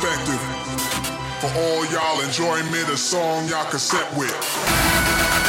perspective. For all y'all enjoy me the song y'all can set with.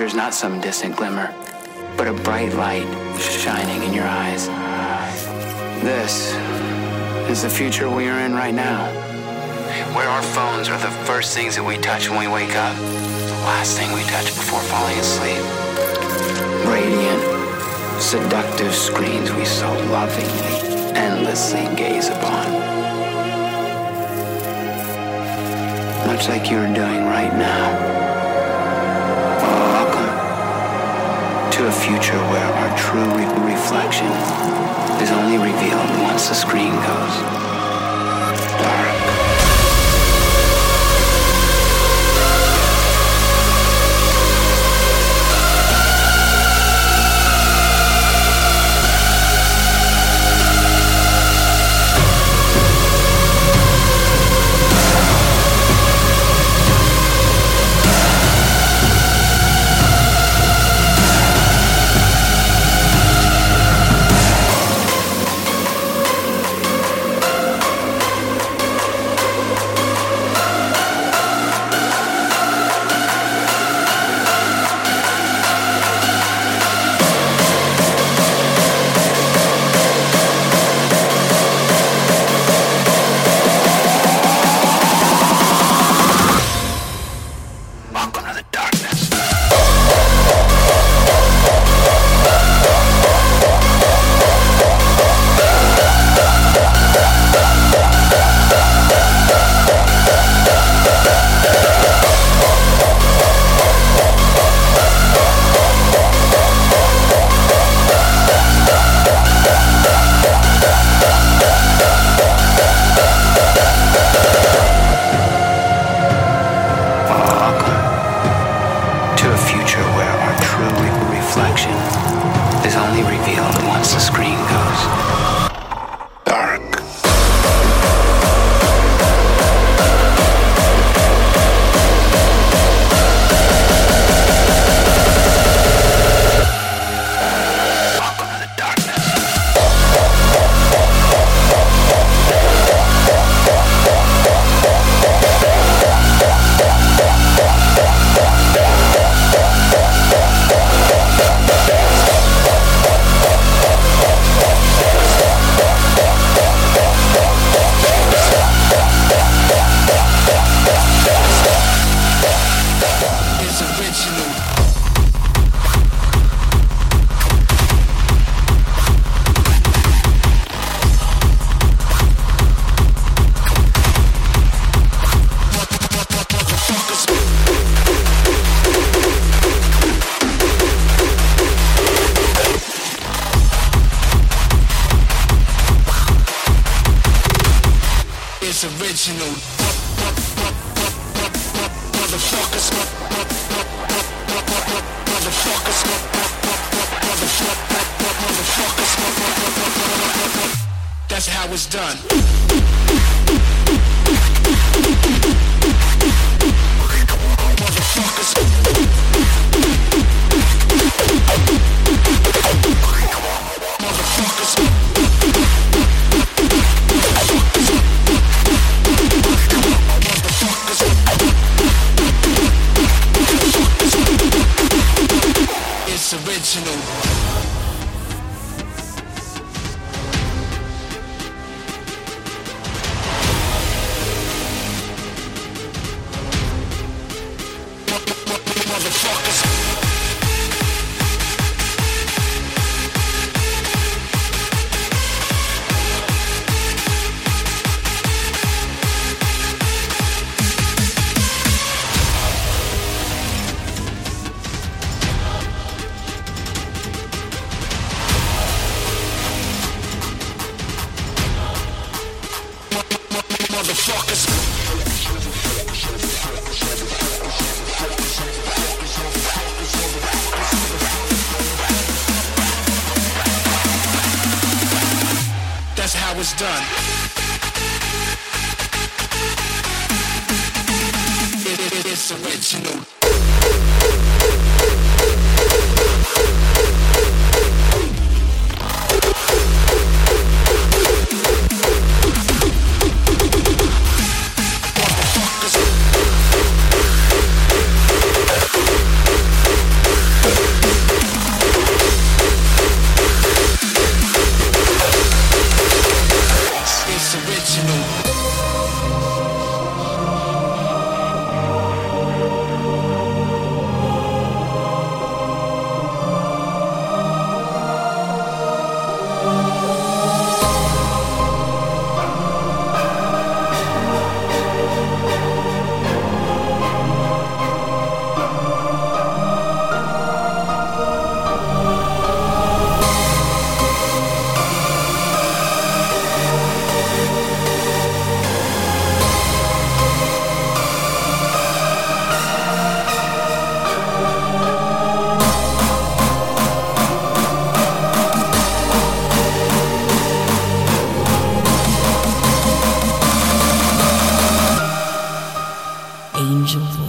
Future is not some distant glimmer, but a bright light shining in your eyes. This is the future we are in right now, where our phones are the first things that we touch when we wake up, the last thing we touch before falling asleep. Radiant, seductive screens we so lovingly, endlessly gaze upon. Much like you're doing right now. To a future where our true re- reflection is only revealed once the screen goes original. That's how it's done. angels.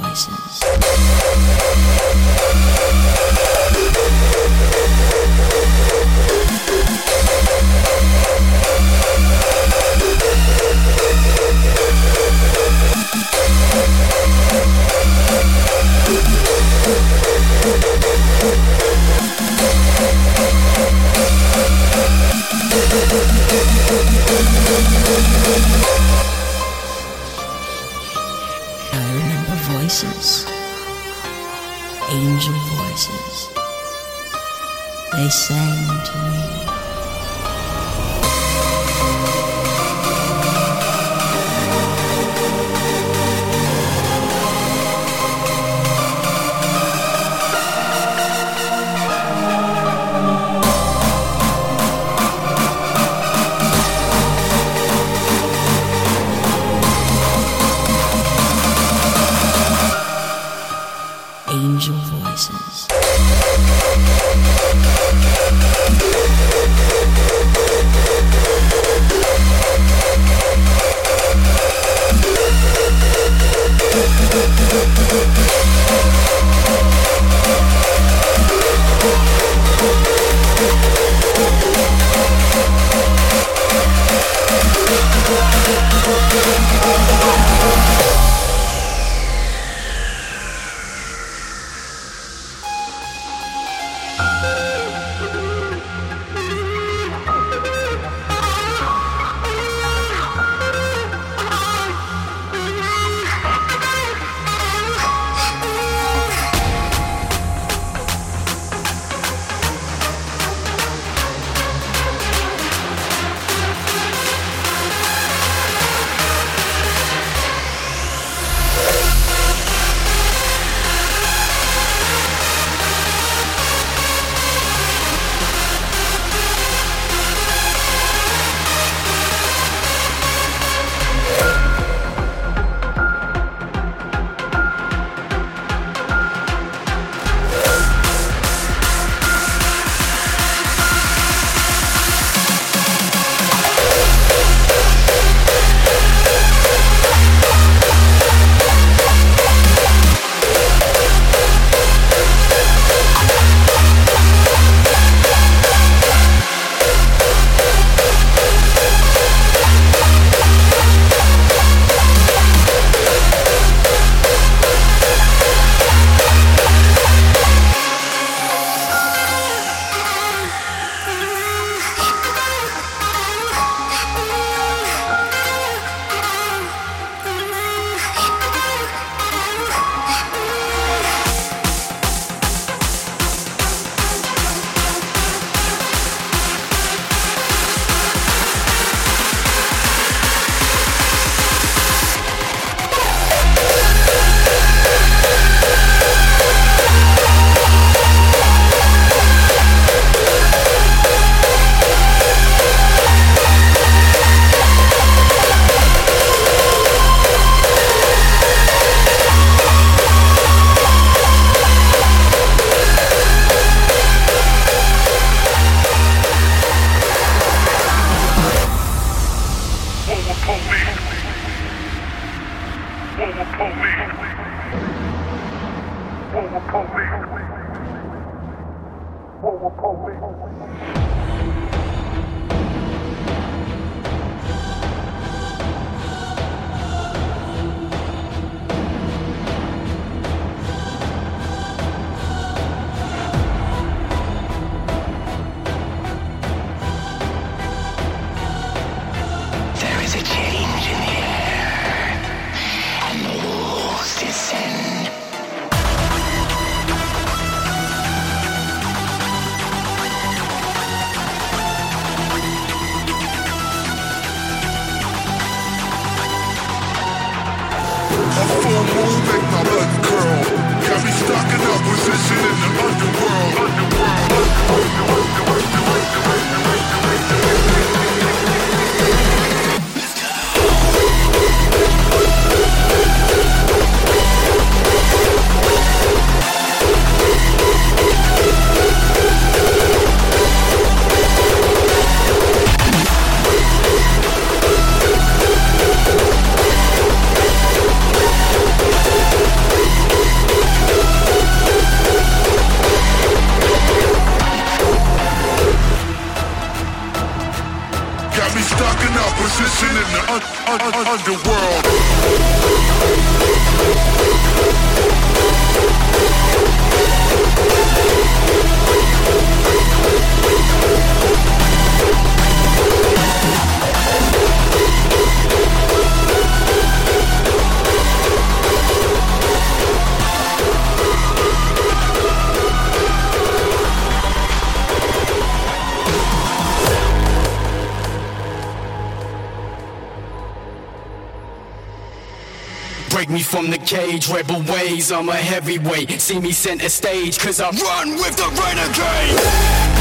The cage, rebel ways, I'm a heavyweight. See me center stage, cause I run with the renegade.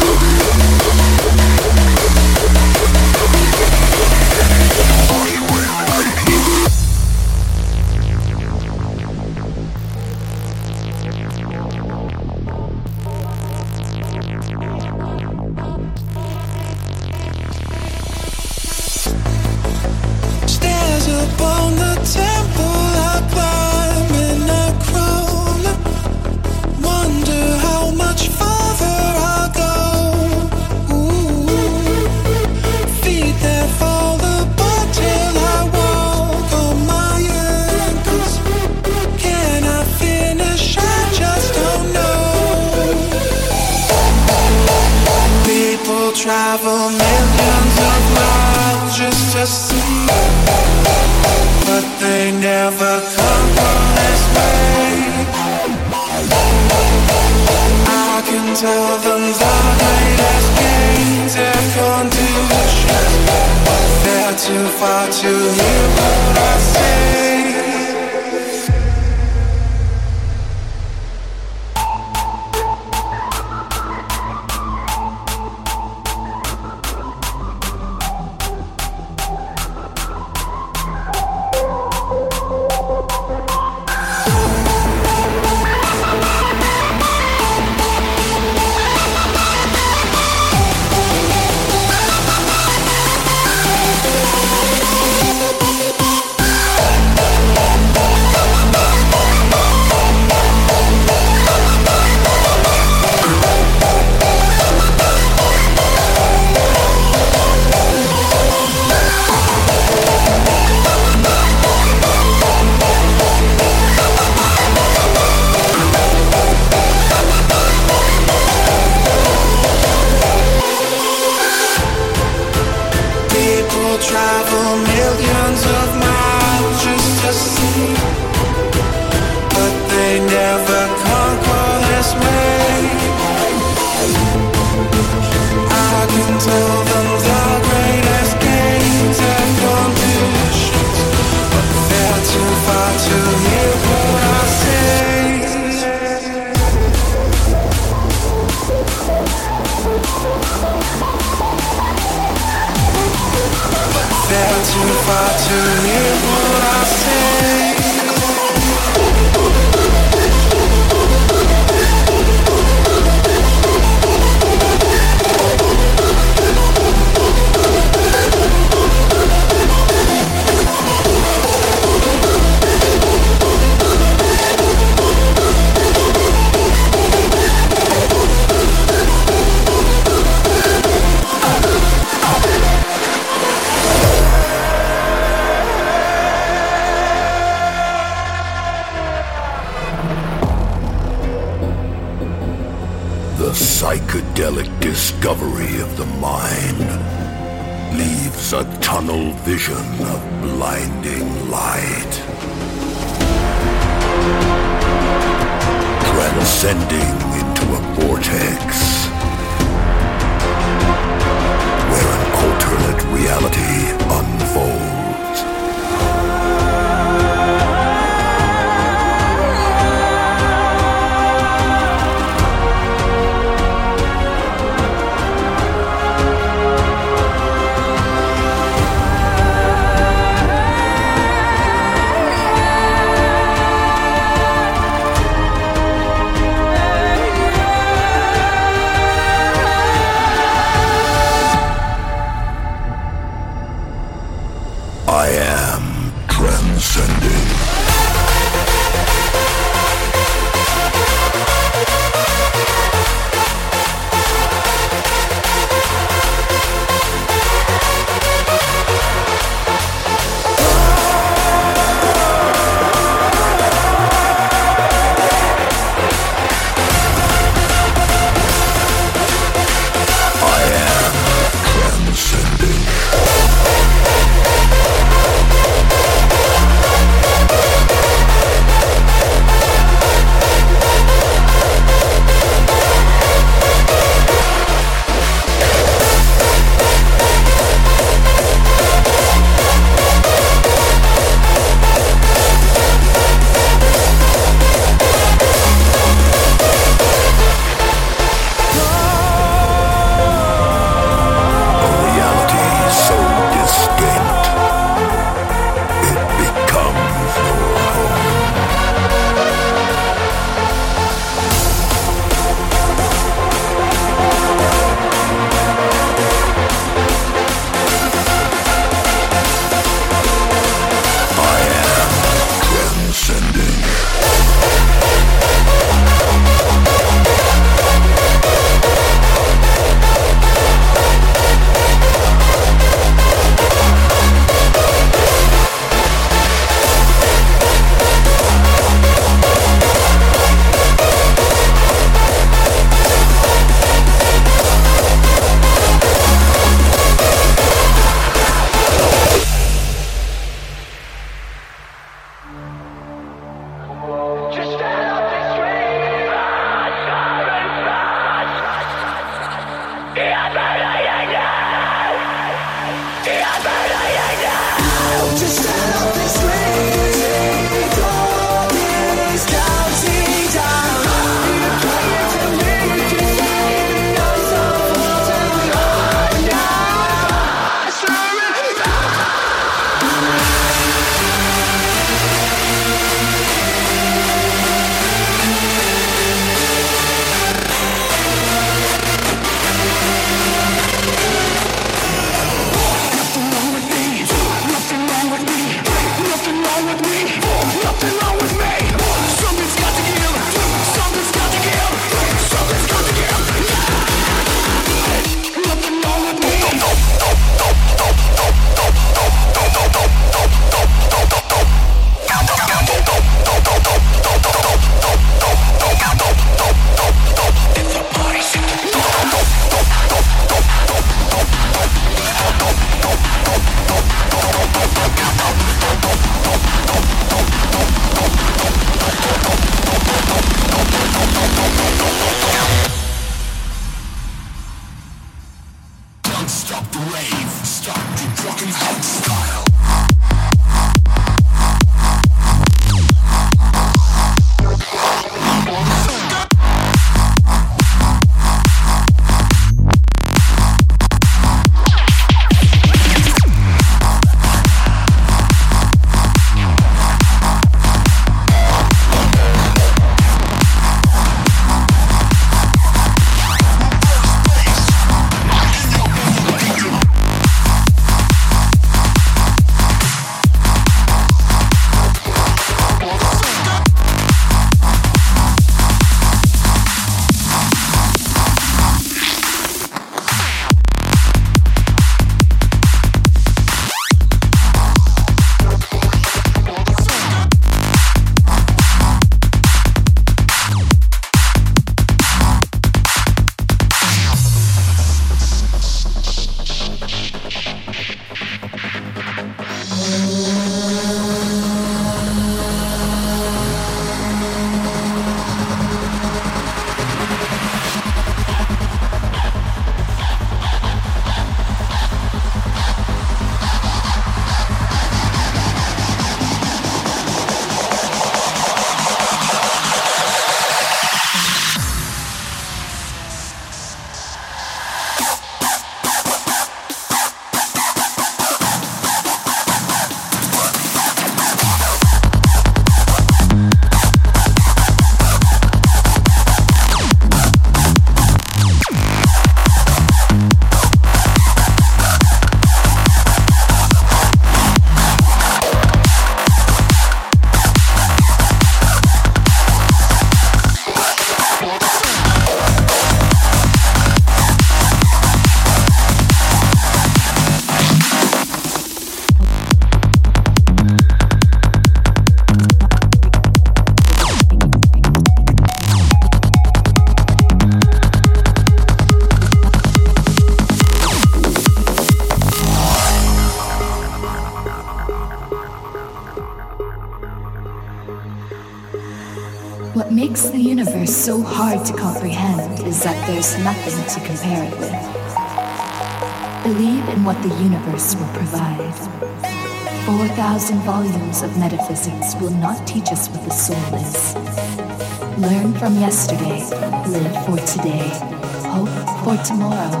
Tomorrow.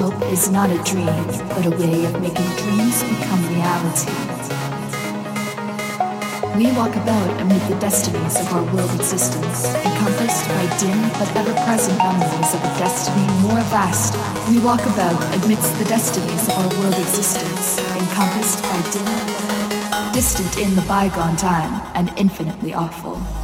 Hope is not a dream, but a way of making dreams become reality. We walk about amid the destinies of our world existence, encompassed by dim but ever-present memories of a destiny more vast. We walk about amidst the destinies of our world existence, encompassed by dim, distant in the bygone time, and infinitely awful. Awful,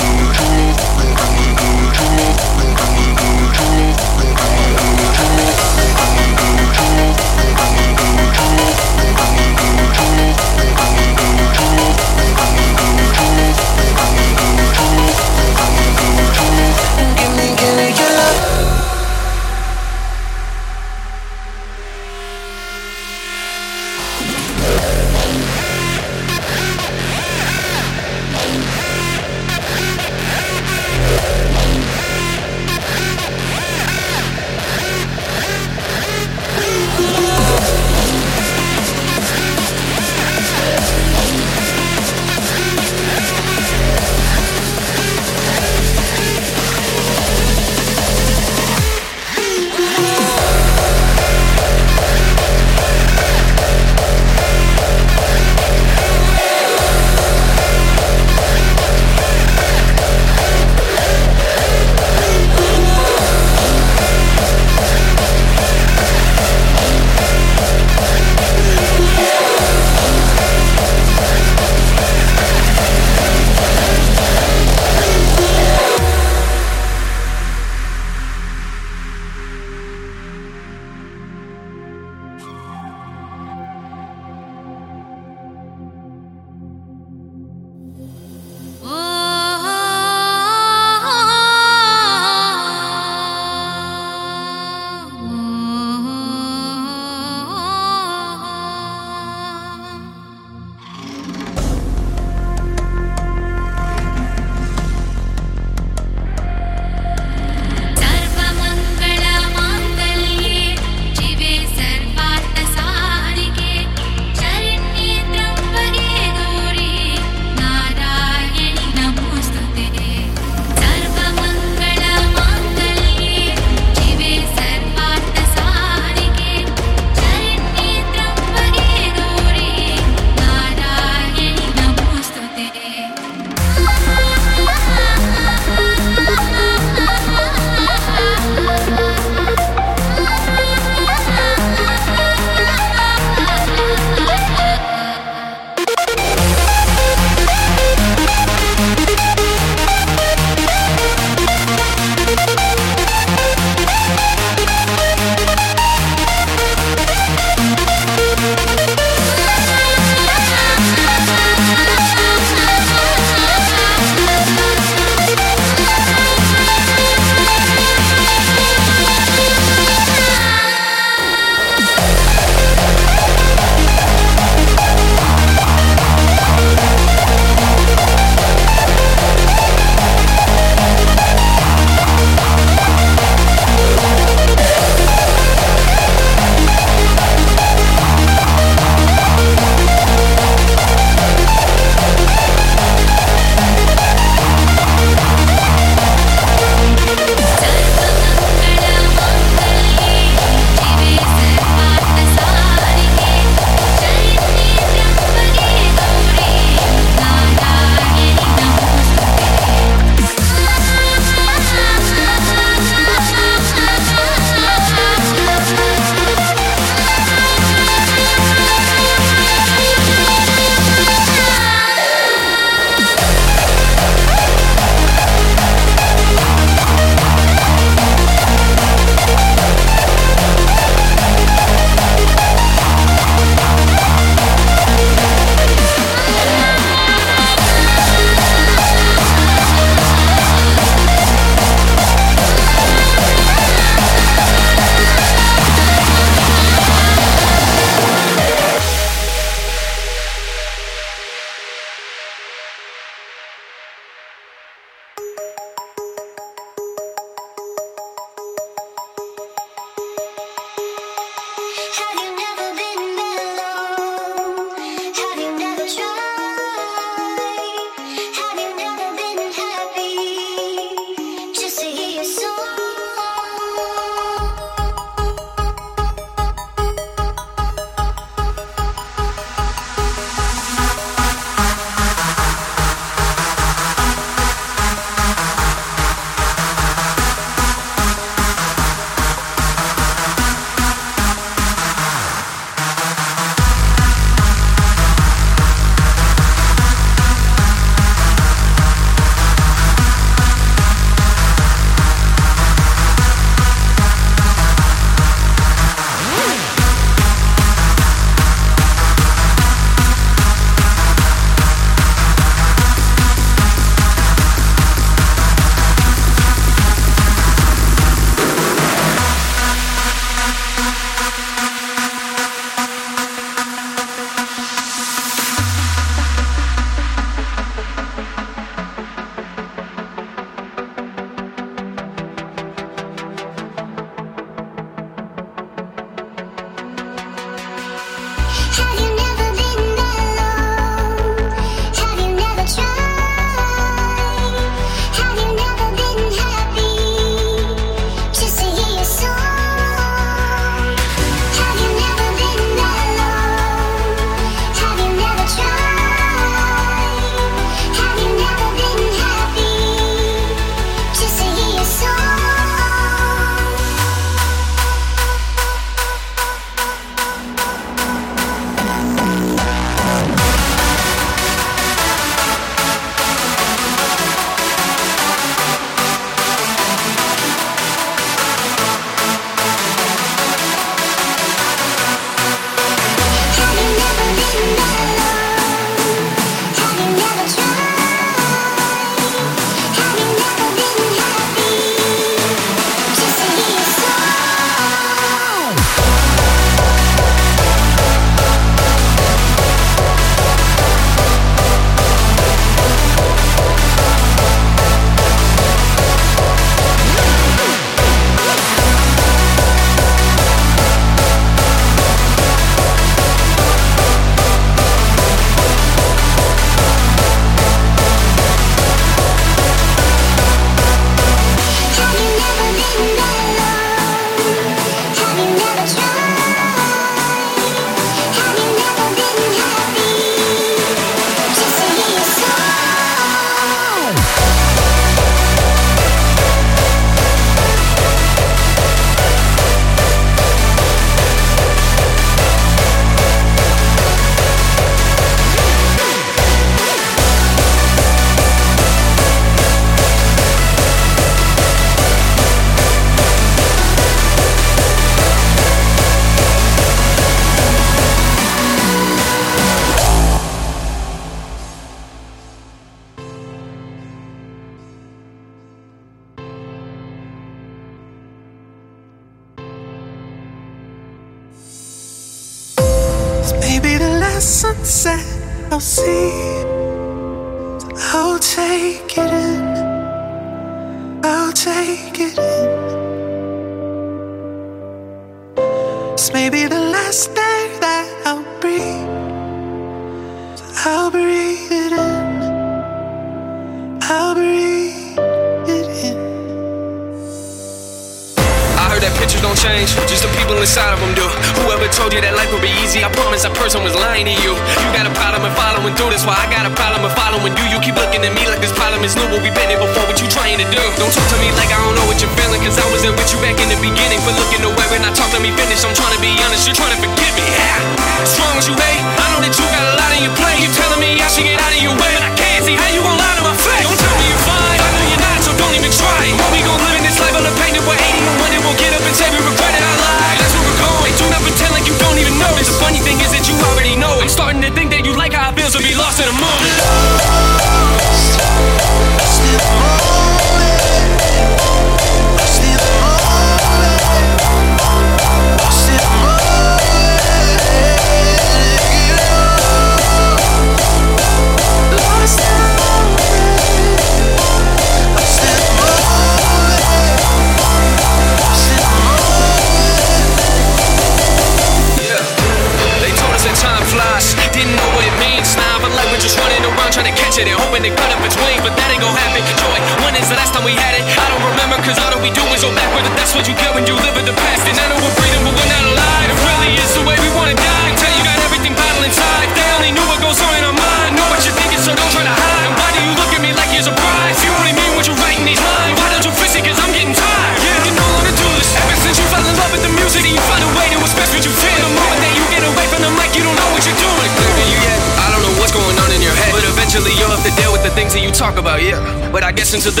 but I guess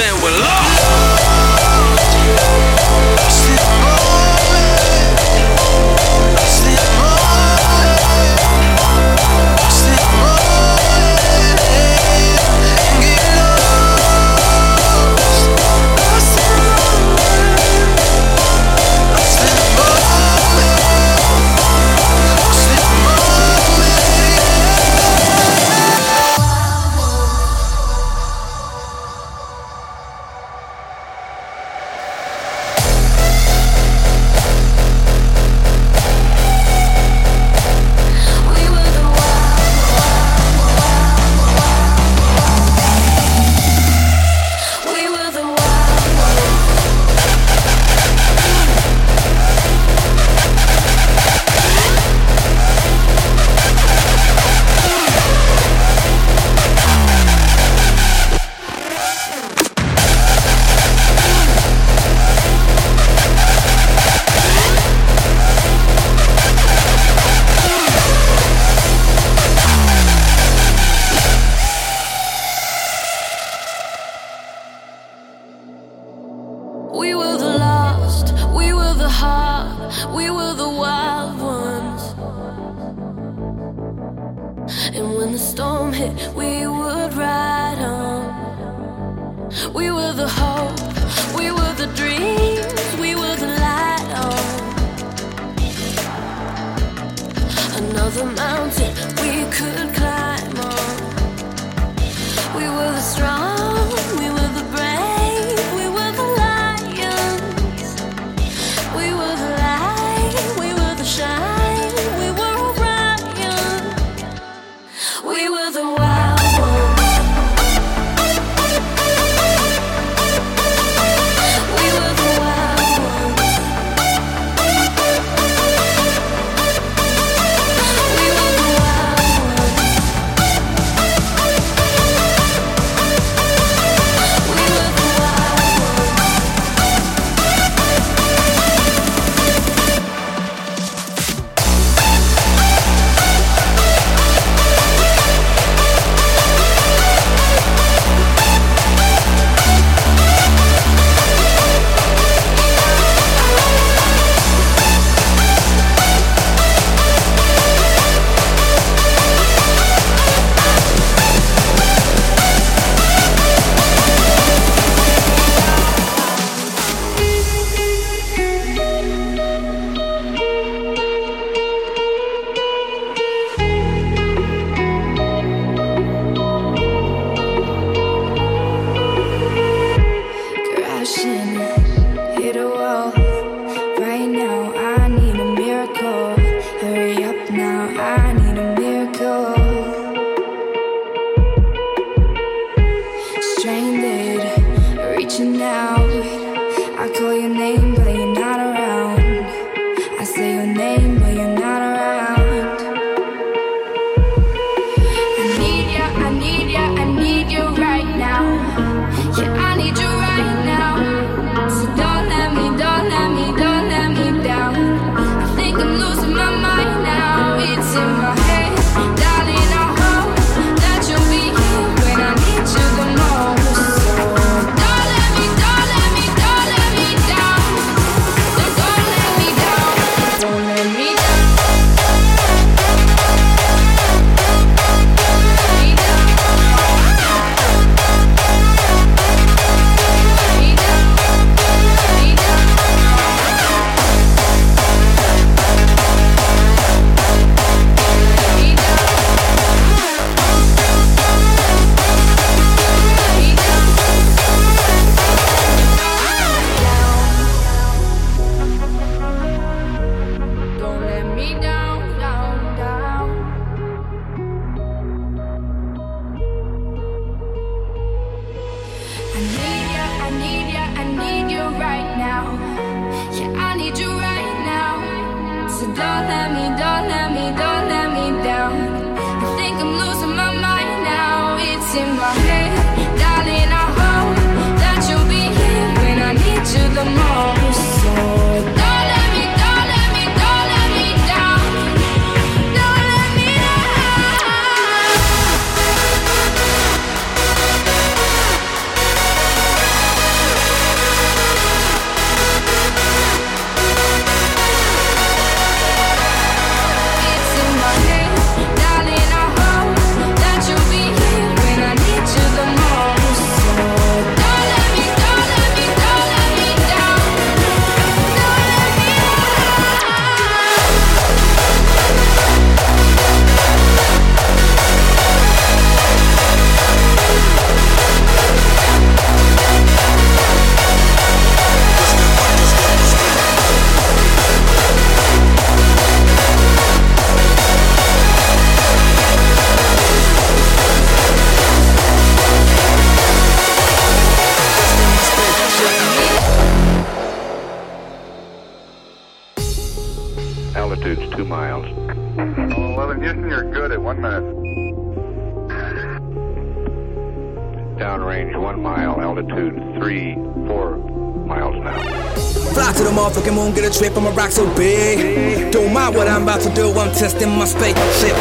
I'ma rock so big. Don't mind what I'm about to do, I'm testing my spaceship.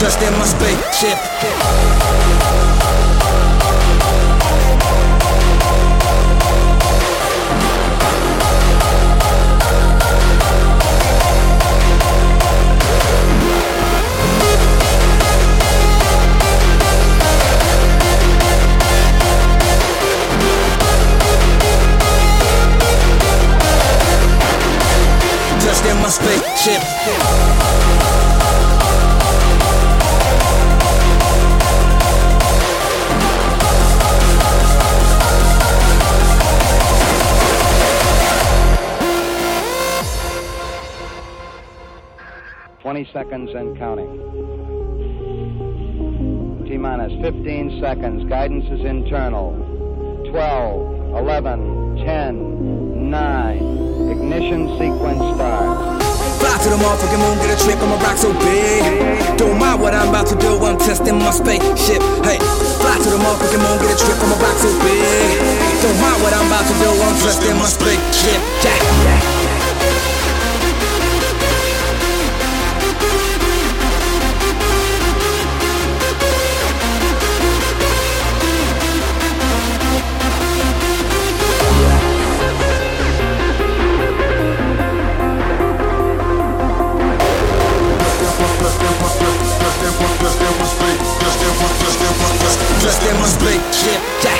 Just in my spaceship. Seconds and counting. T minus 15 seconds. Guidance is internal. 12, 11, 10, 9. Ignition sequence starts. Fly to the motherfucking moon, get a trip, rock so big. Don't mind what I'm about to do, I'm testing my spaceship. Hey, fly to the motherfucking moon, get a trip, rock so big. Don't mind what I'm about to do, I'm testing my spaceship. My spaceship.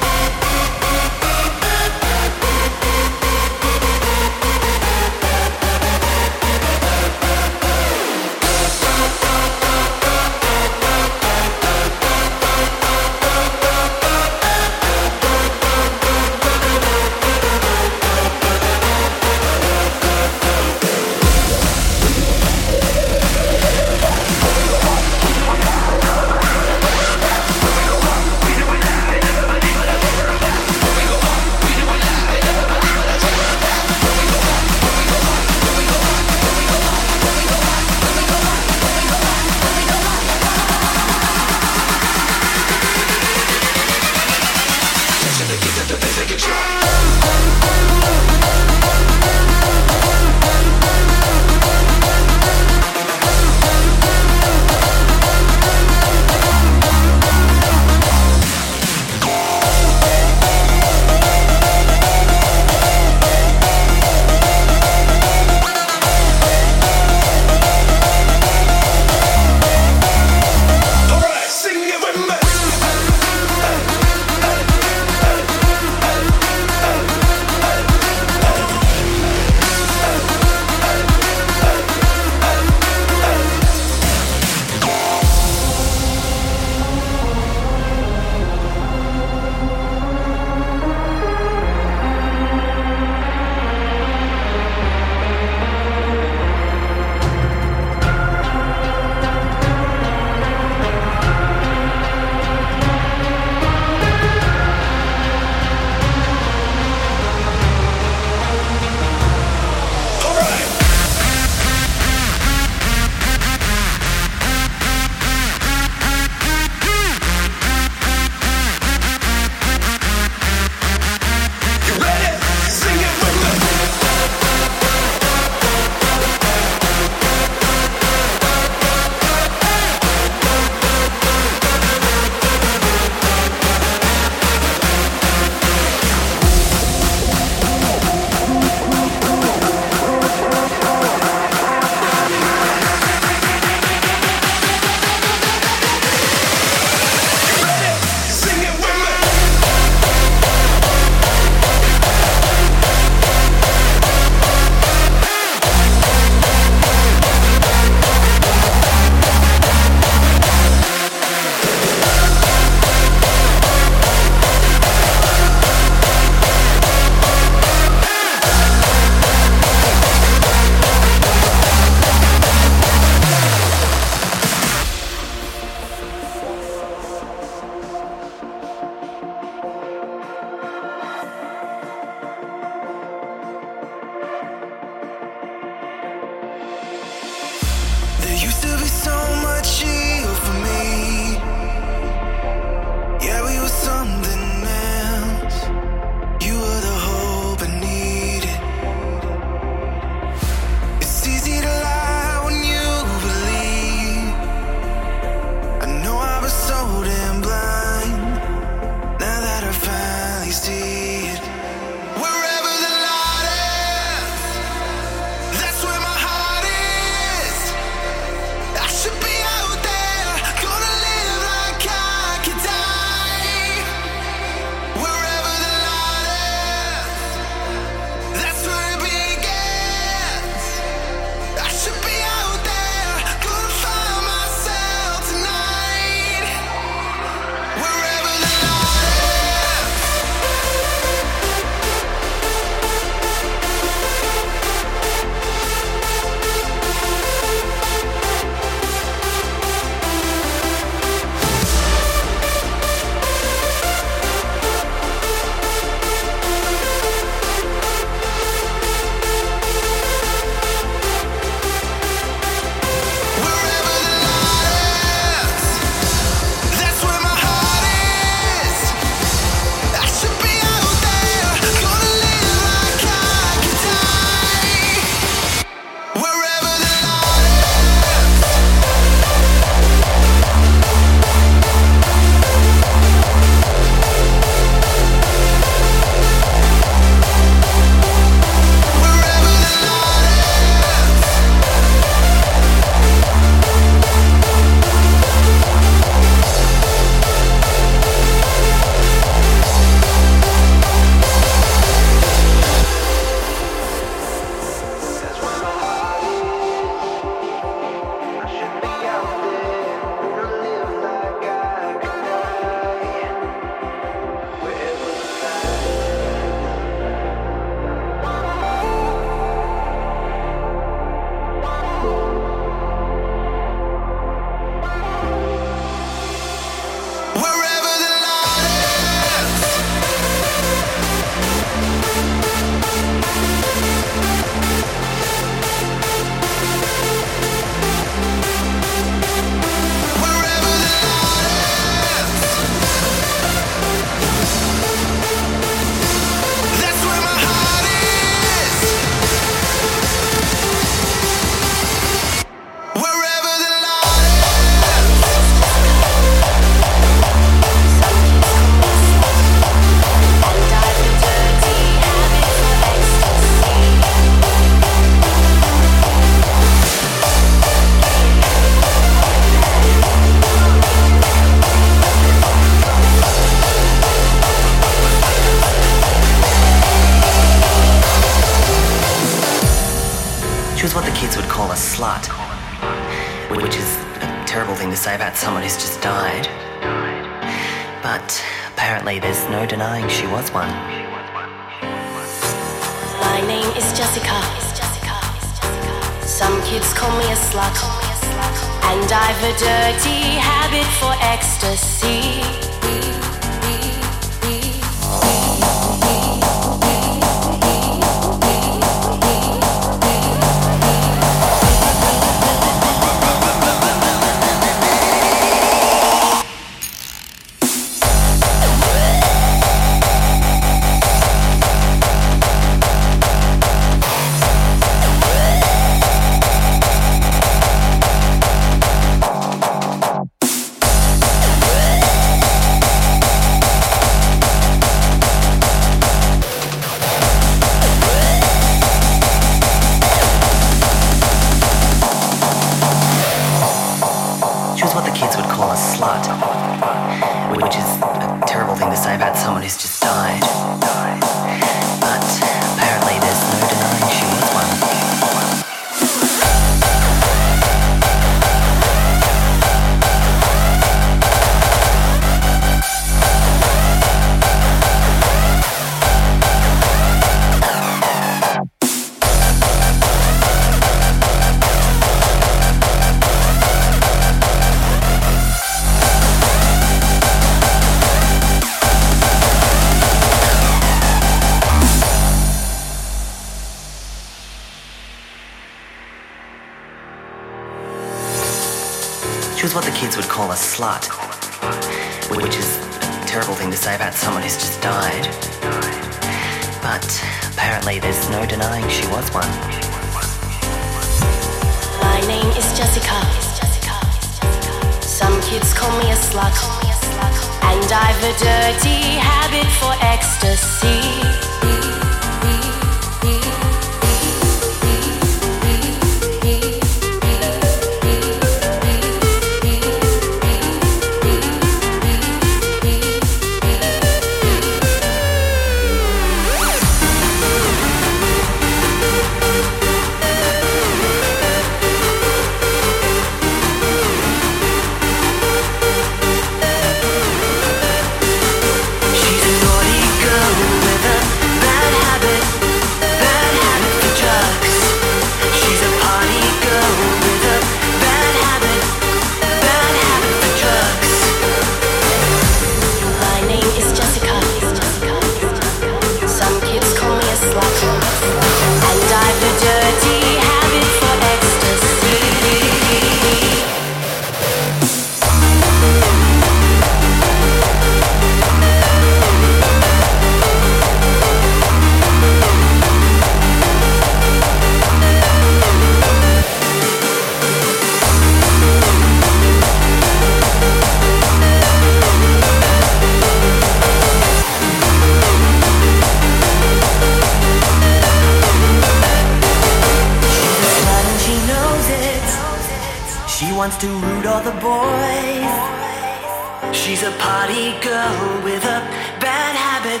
She's a party girl with a bad habit,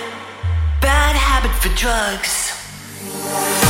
bad habit for drugs.